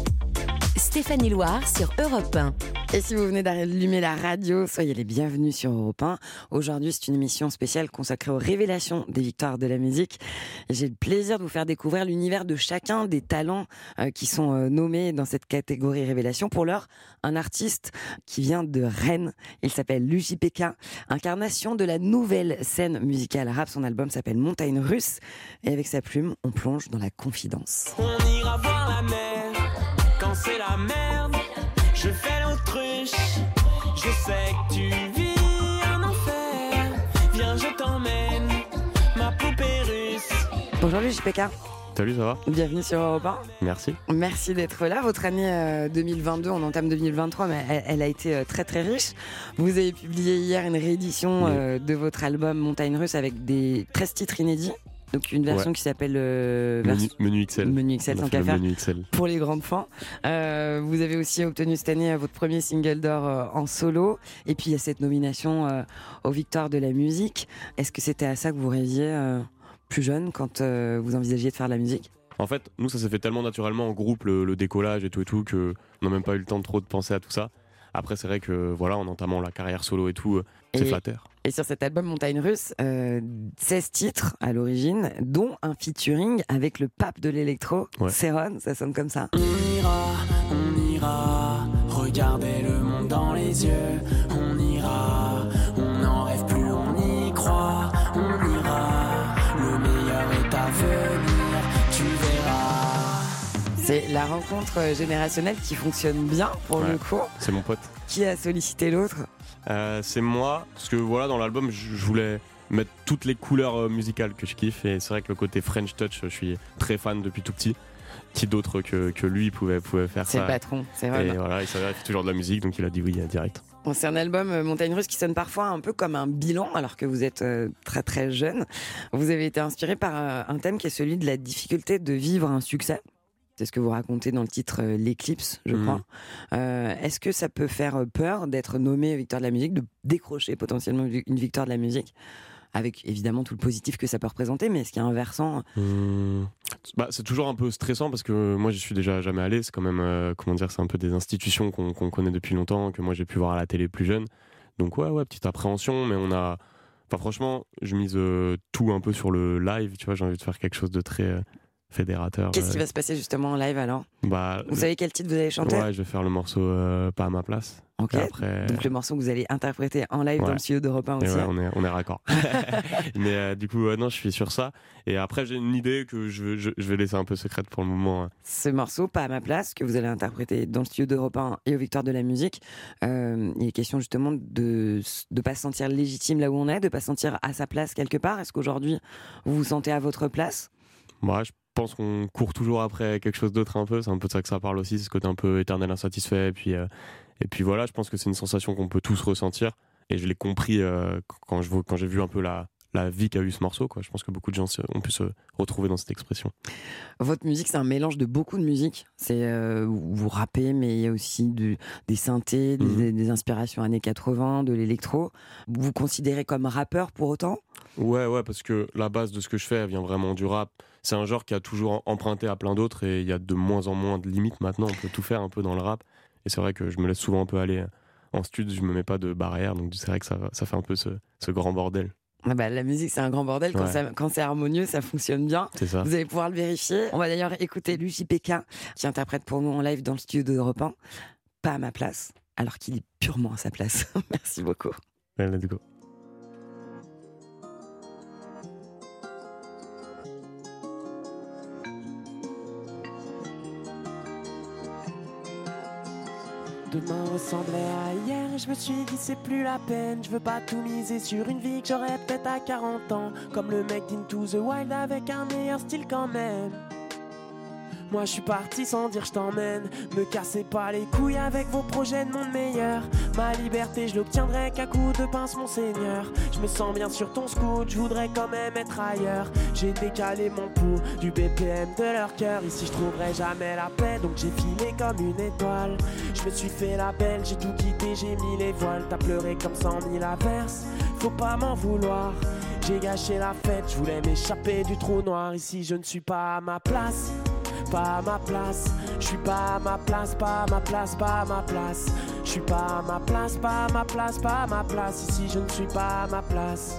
Stéphanie Loire sur Europe 1. Et si vous venez d'allumer la radio, soyez les bienvenus sur Europe 1. Aujourd'hui, c'est une émission spéciale consacrée aux révélations des victoires de la musique. J'ai le plaisir de vous faire découvrir l'univers de chacun des talents euh, qui sont euh, nommés dans cette catégorie révélation. Pour l'heure, un artiste qui vient de Rennes. Il s'appelle l'UJPK, incarnation de la nouvelle scène musicale rap. Son album s'appelle Montagne Russe. Et avec sa plume, on plonge dans la confidence. On ira voir la mer quand c'est la merde. Je fais l'autruche, je sais que tu vis un enfer. Viens, je t'emmène, ma poupée russe. Bonjour l'UJPK. Salut, ça va? Bienvenue sur Europe 1. Merci. Merci d'être là. Votre année euh, 2022, on entame 2023, mais elle, elle a été euh, très très riche. Vous avez publié hier une réédition euh, de votre album Montagne Russe avec des 13 titres inédits. Donc une version Ouais. qui s'appelle euh, Menu, menu XL. Menu XL, tant qu'à faire. XL. pour les grandes fans. Euh, vous avez aussi obtenu cette année euh, votre premier single d'or euh, en solo. Et puis il y a cette nomination aux Victoires de la musique. Est-ce que c'était à ça que vous rêviez plus jeune quand vous envisagiez de faire de la musique? En fait, nous, ça s'est fait tellement naturellement en groupe, le, le décollage et tout et tout, que on n'a même pas eu le temps de trop de penser à tout ça. Après, c'est vrai que voilà, en entamant la carrière solo et tout, c'est flatteur. Et sur cet album Montagne Russe, euh, 16 titres à l'origine, dont un featuring avec le pape de l'électro, Ouais. Céron, ça sonne comme ça. On ira, on ira, regarder le monde dans les yeux. C'est la rencontre générationnelle qui fonctionne bien pour Ouais. le coup. C'est mon pote. Qui a sollicité l'autre Euh, c'est moi, parce que voilà, dans l'album, je voulais mettre toutes les couleurs euh, musicales que je kiffe, et c'est vrai que le côté French Touch, je suis très fan depuis tout petit. Qui d'autre que, que lui pouvait, pouvait faire C'est ça le patron, c'est vrai. Et voilà, il s'avère qu'il fait toujours de la musique, donc il a dit oui euh, direct. Bon, c'est un album Montagne Russe qui sonne parfois un peu comme un bilan, alors que vous êtes euh, très très jeune. Vous avez été inspiré par euh, un thème qui est celui de la difficulté de vivre un succès. C'est ce que vous racontez dans le titre euh, L'éclipse, je Mhm. crois. Euh, Est-ce que ça peut faire euh, peur d'être nommé victoire de la musique, de décrocher potentiellement une victoire de la musique? Avec évidemment tout le positif que ça peut représenter, mais est-ce qu'il y a un versant Hum, bah, c'est toujours un peu stressant parce que moi je suis déjà jamais allé. C'est quand même, euh, comment dire, c'est un peu des institutions qu'on connaît depuis longtemps, que moi j'ai pu voir à la télé plus jeune. Donc ouais, ouais, petite appréhension, mais on a. Enfin franchement, je mise euh, tout un peu sur le live. Tu vois, j'ai envie de faire quelque chose de très fédérateur. Qu'est-ce qui euh. va se passer justement en live alors? Bah, Vous le- savez quel titre vous allez chanter? Ouais, je vais faire le morceau euh, pas à ma place. Après. Donc le morceau que vous allez interpréter en live dans le studio d'Europe 1 Et aussi. ouais, on est, on est raccord. Mais euh, du coup, ouais, non, je suis sur ça. Et après, j'ai une idée que je, je, je vais laisser un peu secrète pour le moment. hein. ce morceau, pas à ma place, que vous allez interpréter dans le studio d'Europe 1 et aux Victoires de la musique. Euh, il est question justement de ne pas se sentir légitime là où on est, de pas se sentir à sa place quelque part. Est-ce qu'aujourd'hui, vous vous sentez à votre place? Moi, je pense qu'on court toujours après quelque chose d'autre un peu. C'est un peu de ça que ça parle aussi, ce côté un peu éternel insatisfait. Et puis, euh, et puis voilà, je pense que c'est une sensation qu'on peut tous ressentir. Et je l'ai compris euh, quand quand j'ai vu un peu la, la vie qu'a eu ce morceau. Quoi. Je pense que beaucoup de gens ont pu se retrouver dans cette expression. Votre musique, c'est un mélange de beaucoup de musique. C'est euh, vous rappez, mais il y a aussi du- des synthés, des, Mhm. des inspirations années 80, de l'électro. Vous vous considérez comme rappeur pour autant? Ouais, ouais, parce que la base de ce que je fais, elle vient vraiment du rap. C'est un genre qui a toujours emprunté à plein d'autres et il y a de moins en moins de limites maintenant. On peut tout faire un peu dans le rap. Et c'est vrai que je me laisse souvent un peu aller en studio, je me mets pas de barrière. Donc c'est vrai que ça, ça fait un peu ce, ce grand bordel. Ah bah, la musique, c'est un grand bordel. Quand, Ouais. ça- quand c'est harmonieux, ça fonctionne bien. Ça. Vous allez pouvoir le vérifier. On va d'ailleurs écouter l'UJPK qui interprète pour nous en live dans le studio d'Europe 1. Pas à ma place, alors qu'il est purement à sa place. Merci beaucoup. Ouais, let's go. Demain ressemblait à hier je me suis dit c'est plus la peine. Je veux pas tout miser sur une vie que j'aurais peut-être à 40 ans. Comme le mec d'Into the Wild avec un meilleur style quand même Moi je suis parti sans dire je t'emmène. Me cassez pas les couilles avec vos projets de monde meilleur. Ma liberté je l'obtiendrai qu'à coup de pince mon seigneur. Je me sens bien sur ton scout, je voudrais quand même être ailleurs. J'ai décalé mon pouls du BPM de leur cœur. Ici je trouverai jamais la paix donc j'ai filé comme une étoile. Je me suis fait la belle, j'ai tout quitté, j'ai mis les voiles. T'as pleuré comme cent mille averses, faut pas m'en vouloir. J'ai gâché la fête, je voulais m'échapper du trou noir. Ici, je ne suis pas à ma place. Pas à ma place. Je suis pas à ma place, pas à ma place, pas à ma place. Je suis pas à ma place, pas à ma place, pas à ma place. Ici je ne suis pas à ma place,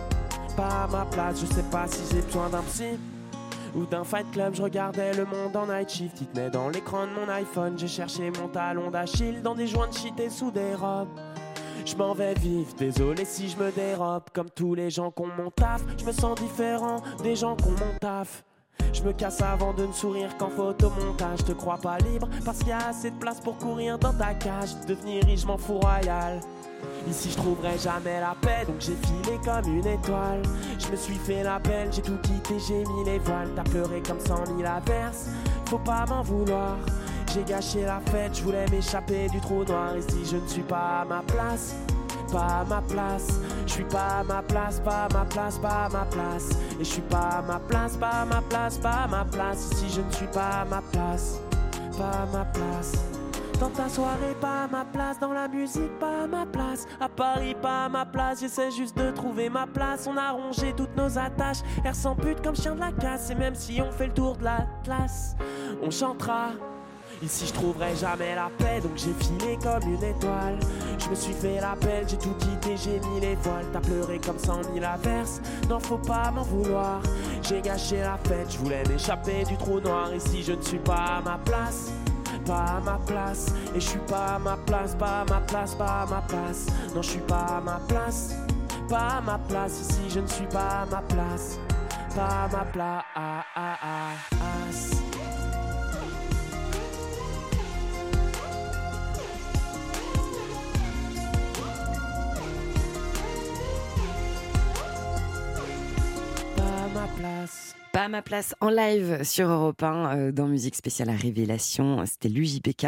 pas à ma place. Je sais pas si j'ai besoin d'un psy ou d'un fight club, je regardais le monde en night shift. Il tenait dans l'écran de mon iPhone. J'ai cherché mon talon d'Achille dans des joints de shit et sous des robes. Je m'en vais vivre, désolé si je me dérobe. Comme tous les gens qu'on mon taf, je me sens différent des gens qu'on mon taf. Je me casse avant de ne sourire qu'en photomontage. Te crois pas libre parce qu'il y a assez de place pour courir dans ta cage. Devenir riche, m'en fous royal. Ici je trouverai jamais la paix, donc j'ai filé comme une étoile. Je me suis fait la belle, j'ai tout quitté, j'ai mis les voiles. T'as pleuré comme cent mille averses, faut pas m'en vouloir. J'ai gâché la fête, je voulais m'échapper du trou noir. Ici je ne suis pas à ma place, pas à ma place. Je suis pas à ma place, pas à ma place, pas à ma place. Et je suis pas à ma place, pas à ma place, pas à ma place. Ici je ne suis pas à ma place, pas à ma place. Dans ta soirée, pas à ma place. Dans la musique, pas à ma place. À Paris, pas à ma place. J'essaie juste de trouver ma place. On a rongé toutes nos attaches. Air sans but comme chien de la casse. Et même si on fait le tour de la place, on chantera. Ici je trouverai jamais la paix donc j'ai filé comme une étoile. Je me suis fait la peine, j'ai tout quitté, j'ai mis les voiles. T'as pleuré comme cent mille averses, non faut pas m'en vouloir. J'ai gâché la fête, je voulais m'échapper du trou noir. Ici je ne suis pas à ma place pas à ma place. Et je suis pas à ma place, pas à ma place, pas à ma place. Non je suis pas à ma place, pas à ma place. Ici je ne suis pas à ma place, pas à ma place ma place Pas à ma place en live sur Europe 1 euh, dans Musique spéciale à Révélation. C'était l'UJPK,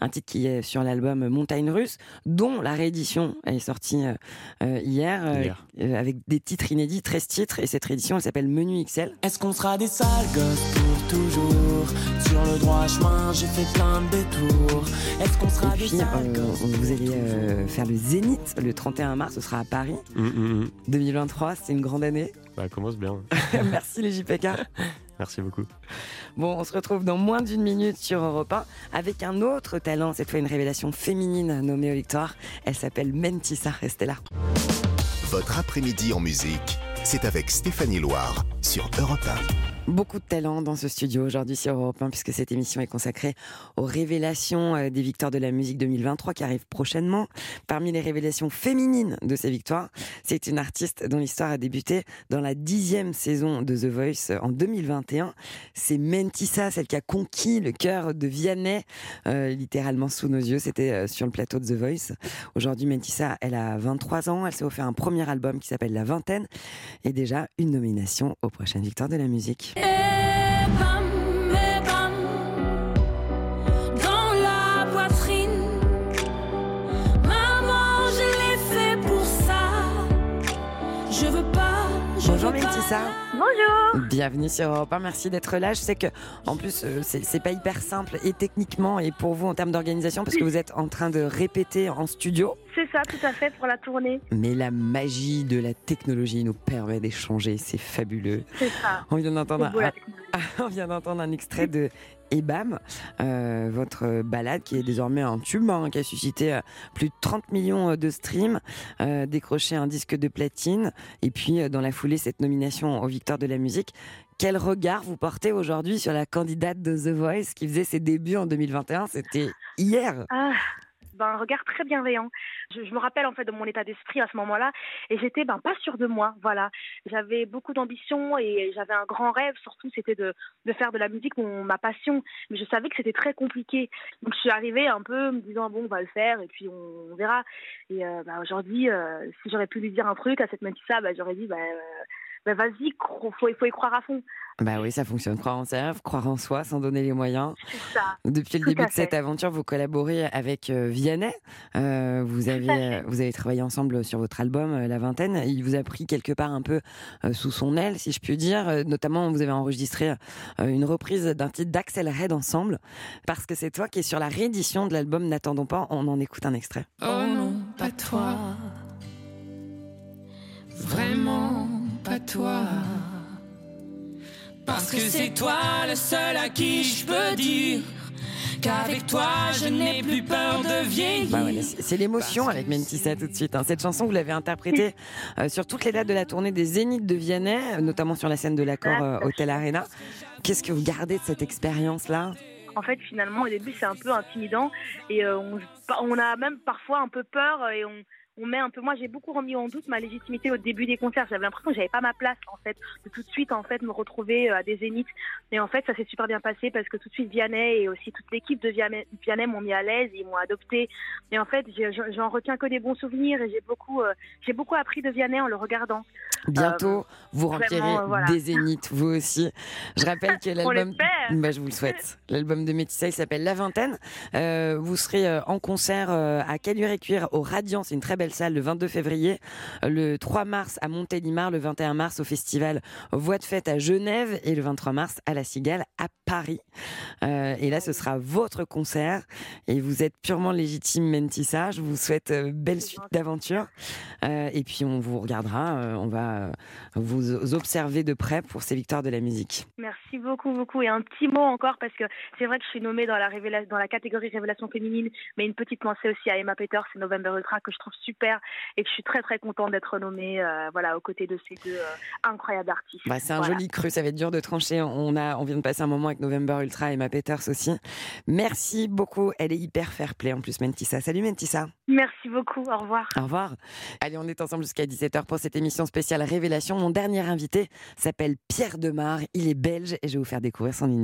un titre qui est sur l'album Montagne Russe, dont la réédition est sortie euh, euh, hier, Hier. avec des titres inédits, 13 titres, et cette réédition elle s'appelle Menu XL. Est-ce qu'on sera des sales gosses pour toujours? Sur le droit chemin, j'ai fait plein de détours. Est-ce qu'on sera Et des puis, sales euh, gosses vous allez euh, faire le Zénith le 31 mars, ce sera à Paris. Hum, hum, hum. 2023, c'est une grande année. Bah, commence bien. Merci les JPK. Merci beaucoup. Bon, on se retrouve dans moins d'une minute sur Europe 1 avec un autre talent, cette fois une révélation féminine nommée aux victoires. Elle s'appelle Mentissa. Restez là. Votre après-midi en musique, c'est avec Stéphanie Loire sur Europe 1. Beaucoup de talent dans ce studio aujourd'hui sur Europe 1 puisque cette émission est consacrée aux révélations euh, des victoires de la musique 2023 qui arrivent prochainement. Parmi les révélations féminines de ces victoires, c'est une artiste dont l'histoire a débuté dans la dixième saison de The Voice en 2021. C'est Mentissa, celle qui a conquis le cœur de Vianney, euh, littéralement sous nos yeux. C'était euh, sur le plateau de The Voice. Aujourd'hui, Mentissa, elle a 23 ans. Elle s'est offert un premier album qui s'appelle La Vingtaine et déjà une nomination aux prochaines victoires de la musique. Et bam, et bam, dans la poitrine. Maman, je l'ai fait pour ça. Je veux pas, je Bonjour veux pas. Mentissa. Bonjour. Bienvenue sur Europe 1, merci d'être là. Je sais que en plus euh, c'est pas hyper simple et techniquement et pour vous en termes d'organisation parce que vous êtes en train de répéter en studio. C'est ça, tout à fait, pour la tournée. Mais la magie de la technologie nous permet d'échanger, c'est fabuleux. C'est ça. On vient d'entendre C'est beau, la un, on vient d'entendre un extrait de Ebam, euh, votre balade qui est désormais un tube, hein, qui a suscité euh, plus de 30 millions de streams, euh, décroché un disque de platine, et puis euh, dans la foulée cette nomination aux Victoires de la musique. Quel regard vous portez aujourd'hui sur la candidate de The Voice qui faisait ses débuts en 2021 C'était hier. Ah, un regard très bienveillant. Je, me rappelle en fait de mon état d'esprit à ce moment-là et j'étais ben pas sûre de moi. Voilà, j'avais beaucoup d'ambition et j'avais un grand rêve. Surtout, c'était de, de faire de la musique mon, ma passion. Mais je savais que c'était très compliqué. Donc je suis arrivée un peu me disant bon, on va le faire et puis on, on verra. Et euh, ben, aujourd'hui, euh, si j'aurais pu lui dire un truc à cette Matissa, ben, j'aurais dit ben, euh, ben, vas-y, cro- faut, faut y croire à fond. Bah oui, ça fonctionne. Croire en rêves, croire en soi, sans donner les moyens. C'est ça. Depuis le Tout début de cette aventure, vous collaborez avec euh, Vianney. Euh, vous avez vous avez travaillé ensemble sur votre album euh, La Vingtaine. Il vous a pris quelque part un peu euh, sous son aile, si je puis dire. Euh, notamment, vous avez enregistré euh, une reprise d'un titre d'Axel Red ensemble, parce que c'est toi qui es sur la réédition de l'album N'attendons pas. On en écoute un extrait. Oh non, pas toi. Vraiment pas toi. Parce que c'est toi le seul à qui je peux dire qu'avec toi je n'ai plus peur de vieillir. Bah c'est l'émotion avec Mentissa tout de suite. hein. Cette chanson, vous l'avez interprétée euh, sur toutes les dates de la tournée des Zéniths de Vianney, euh, notamment sur la scène de l'accord euh, Hotel Arena. Qu'est-ce que vous gardez de cette expérience-là? En fait, finalement, au début, c'est un peu intimidant et euh, on, on a même parfois un peu peur et on, on met un peu. Moi, j'ai beaucoup remis en doute ma légitimité au début des concerts. J'avais l'impression que j'avais pas ma place en fait, de tout de suite en fait me retrouver euh, à des zéniths. Et en fait, ça s'est super bien passé parce que tout de suite Vianney et aussi toute l'équipe de Vianney, m'ont mis à l'aise, ils m'ont adopté. Et en fait, j'en retiens que des bons souvenirs et j'ai beaucoup, euh, j'ai beaucoup appris de Vianney en le regardant. Bientôt, Euh, vous remplirez euh, voilà. des zéniths, vous aussi. Je rappelle que l'album. Bah, je vous le souhaite. L'album de Métissa, il s'appelle La Vingtaine. Euh, vous serez euh, en concert euh, à Caluire-et-Cuire au Radiant, c'est une très belle salle, le 22 février. Le 3 mars à Montélimar, le 21 mars au festival Voix de Fête à Genève et le 23 mars à La Cigale à Paris. Euh, et là, ce sera votre concert et vous êtes purement légitime, Mentissa. Je vous souhaite belle suite d'aventures. Euh, et puis, on vous regardera, on va vous observer de près pour ces victoires de la musique. Merci beaucoup, beaucoup. Et un petit mot encore, parce que c'est vrai que je suis nommée dans la, révéla- dans la catégorie révélation féminine, mais une petite pensée aussi à Emma Peters et November Ultra, que je trouve super et que je suis très, très contente d'être nommée euh, voilà, aux côtés de ces deux euh, incroyables artistes. Bah, c'est un Voilà. joli cru, ça va être dur de trancher. On, a, on vient de passer un moment avec November Ultra et Ma Peters aussi. Merci beaucoup, elle est hyper fair play en plus, Mentissa. Salut Mentissa. Merci beaucoup, au revoir. Au revoir. Allez, on est ensemble jusqu'à 17h pour cette émission spéciale Révélation. Mon dernier invité s'appelle Pierre Demar, il est belge et je vais vous faire découvrir son univers.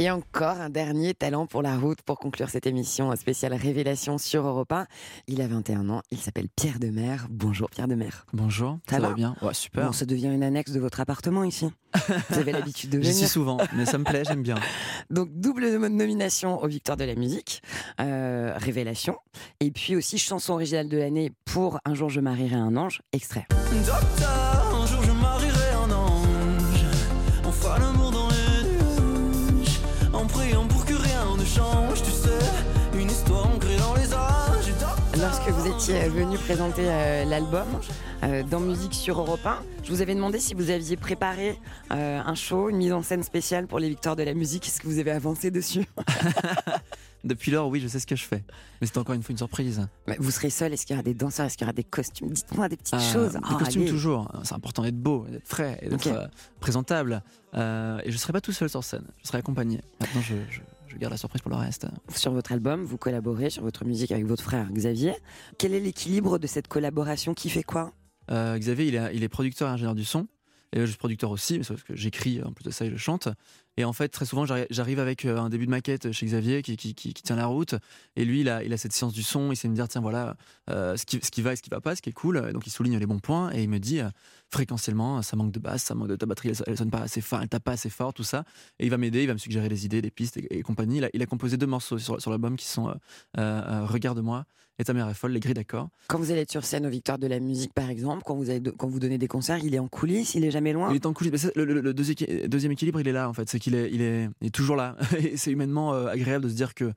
Et encore un dernier talent pour la route pour conclure cette émission spéciale Révélation sur Europe 1. Il a 21 ans, il s'appelle Pierre Demer. Bonjour Pierre Demer. Bonjour, ça, va bien? Ouais, super. Bon, ça devient une annexe de votre appartement ici. Vous avez l'habitude de J'y venir. suis souvent, mais ça me plaît, j'aime bien. Donc double nomination aux Victoires de la musique, euh, Révélation, et puis aussi chanson originale de l'année pour Un jour je marierai un ange, extrait. Docteur, un jour je marierai Lorsque vous étiez venu présenter euh, l'album euh, dans Musique sur Europe 1, je vous avais demandé si vous aviez préparé euh, un show, une mise en scène spéciale pour les Victoires de la musique. Est-ce que vous avez avancé dessus Depuis lors, oui, je sais ce que je fais. Mais c'est encore une fois une surprise. Mais Vous serez seul Est-ce qu'il y aura des danseurs? Est-ce qu'il y aura des costumes? Dites-moi des petites Euh, choses. Des Oh, costumes allez. toujours. C'est important d'être beau, d'être frais, d'être présentable. Euh, et je serai pas tout seul sur scène. Je serai accompagné. Maintenant, je, je- je garde la surprise pour le reste. Sur votre album, vous collaborez sur votre musique avec votre frère Xavier. Quel est l'équilibre de cette collaboration Qui fait quoi? Euh, Xavier, il est, il est producteur et ingénieur du son. Et je suis producteur aussi, mais c'est parce que j'écris en plus de ça et je chante. Et en fait, très souvent, j'arri- j'arrive avec euh, un début de maquette chez Xavier qui, qui, qui- qui tient la route. Et lui, il a, il a cette science du son. Il sait me dire, tiens, voilà, euh, ce, qui, ce qui va et ce qui va pas, ce qui est cool. Et donc, il souligne les bons points. Et il me dit, fréquentiellement, ça manque de basse, ça manque de ta batterie, elle, elle sonne pas assez fort, elle tape pas assez fort, tout ça. Et il va m'aider, il va me suggérer des idées, des pistes et, et compagnie. Il a, il a composé deux morceaux sur, sur l'album qui sont euh, euh, euh, Regarde-moi et Ta mère est folle, les grilles d'accord. Quand vous allez être sur scène aux Victoires de la musique, par exemple, quand vous, avez quand vous donnez des concerts, il est en coulisses, il est jamais loin Il est en coulisses. Mais Le, le- le deuxi- deuxième équilibre, il est là en fait. C'est qu'il est, il est, il est toujours là. Et c'est humainement euh, agréable de se dire que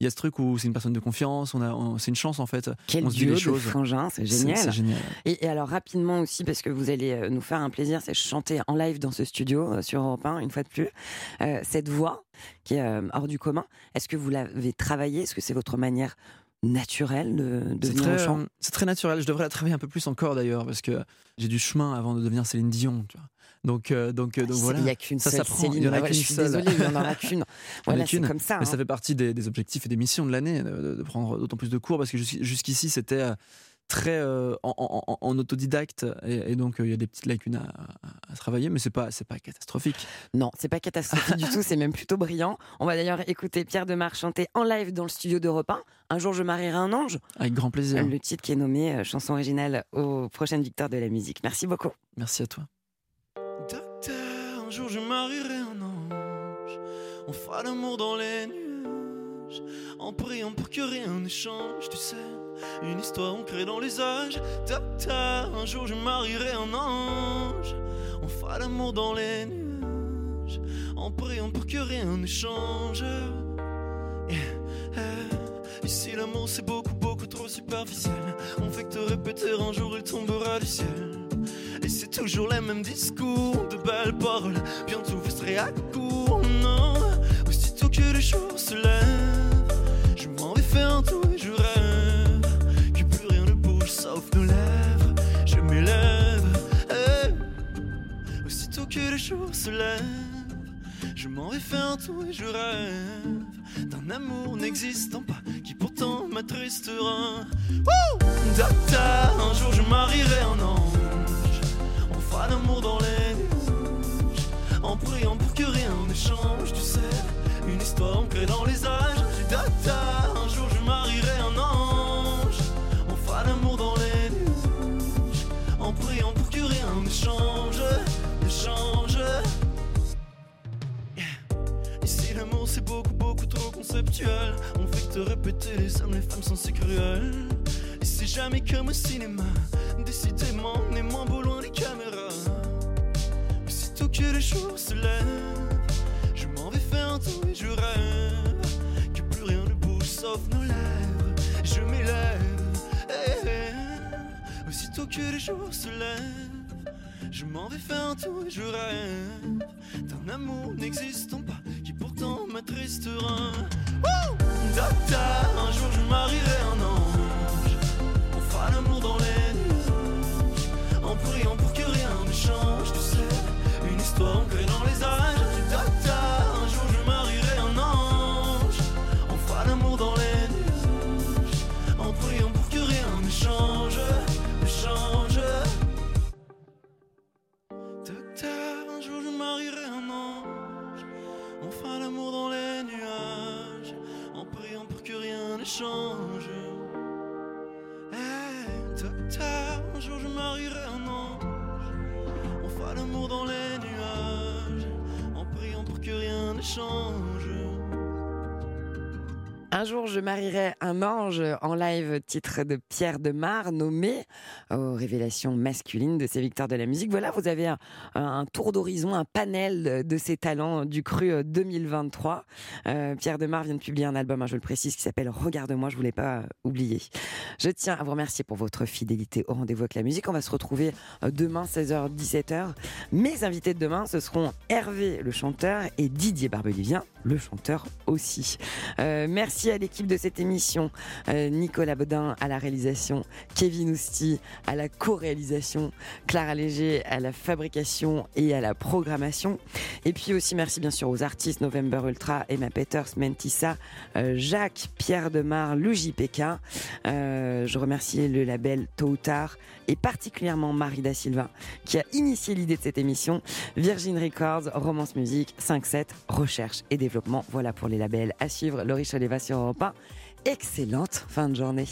il y a ce truc où c'est une personne de confiance. On a, on- c'est une chance en fait. Quel on se dit les choses. frangins, c'est génial. C'est génial. Et, et alors rapidement aussi, parce que vous allez euh, nous faire un plaisir, c'est chanter en live dans ce studio euh, sur Europe 1, une fois de plus. Euh, cette voix qui est euh, hors du commun, est-ce que vous l'avez travaillée? Est-ce que c'est votre manière naturelle de, de C'est venir très, au chant c'est très naturel. Je devrais la travailler un peu plus encore d'ailleurs parce que j'ai du chemin avant de devenir Céline Dion. Tu vois. Donc, euh, donc, euh, donc voilà. il y a qu'une ça seule. Céline. Il y en a Ah ouais, qu'une je suis seule. désolée, il y en aura qu'une. Voilà, c'est comme ça, Mais hein. ça fait partie des, des objectifs et des missions de l'année de, de- prendre d'autant plus de cours parce que jusqu'- jusqu'ici c'était euh, très euh, en, en- en- en autodidacte et, et donc euh, il y a des petites lacunes à, à- à travailler, mais c'est pas c'est pas catastrophique. Non, c'est pas catastrophique du tout, c'est même plutôt brillant. On va d'ailleurs écouter Pierre Demar chanter en live dans le studio d'Europe 1. Un jour je marierai un ange. Avec grand plaisir. Le titre qui est nommé euh, chanson originale aux prochaines victoires de la musique. Merci beaucoup. Merci à toi. Jour je marierai un ange. On fera l'amour dans les nuages. En priant pour que rien ne change, tu sais. Une histoire ancrée dans les âges. Docteur, un jour je marierai un ange. On fera l'amour dans les nuages. En priant pour que rien ne change. Si l'amour c'est beaucoup, beaucoup trop superficiel. On fait que te répéter un jour il tombera du ciel. Et c'est toujours les mêmes discours, de belles paroles. Bientôt vous serez à court, non? Aussitôt que le jour se lève, je m'en vais faire un tour et je rêve. Que plus rien ne bouge sauf nos lèvres. Je m'élève, eh. Aussitôt que le jour se lève, je m'en vais faire un tour et je rêve d'un amour n'existant pas qui pourtant m'attristera. Docteur, un jour je marierai un. Fera l'amour dans les en priant pour que rien ne change. Tu sais, une histoire ancrée dans les âges. Un jour je marierai un ange. On fera dans les en priant pour que rien ne change, ne change. Ici l'amour c'est beaucoup beaucoup trop conceptuel On fait que te répéter les hommes les femmes sont si cruels Et c'est jamais comme au cinéma Décidément on est moins beau loin des caméras que le se lève Je m'en vais faire un tour et je rêve Que plus rien ne bouge sauf nos lèvres Je m'élève eh, eh. Aussitôt que le jour se lève je m'en vais faire un tour et je rêve d'un amour n'existant pas qui pourtant m'attristera. Un jour je marierai un ange. On fera l'amour dans les nuages en priant pour que rien ne change. Tu sais, histoire ancrée dans les âges. Un jour, je marierai un ange en live, titre de Pierre de Mar, nommé aux révélations masculines de ces victoires de la musique. Voilà, vous avez un, tour d'horizon, un panel de, ses talents du cru 2023. Euh, Pierre de Mar vient de publier un album, hein, je le précise, qui s'appelle Regarde-moi, je voulais pas oublier. Je tiens à vous remercier pour votre fidélité au rendez-vous avec la musique. On va se retrouver euh, demain, 16h, 17h. Mes invités de demain, ce seront Hervé, le chanteur, et Didier Barbelivien, le chanteur aussi. Euh, merci à l'équipe de cette émission, euh, Nicolas Baudin à la réalisation, Kevin Ousti à la co-réalisation, Clara Léger à la fabrication et à la programmation. Et puis aussi merci bien sûr aux artistes November Ultra, Emma Peters, Mentissa, euh, Jacques, Pierre Demar, le JPK. Euh, je remercie le label Tôt ou Tard et particulièrement Marie Da Silva qui a initié l'idée de cette émission. Virgin Records, Romance Musique, 5-7, Recherche et Développement. Voilà pour les labels à suivre. Laurie Choleva sur Europe 1. Excellente fin de journée.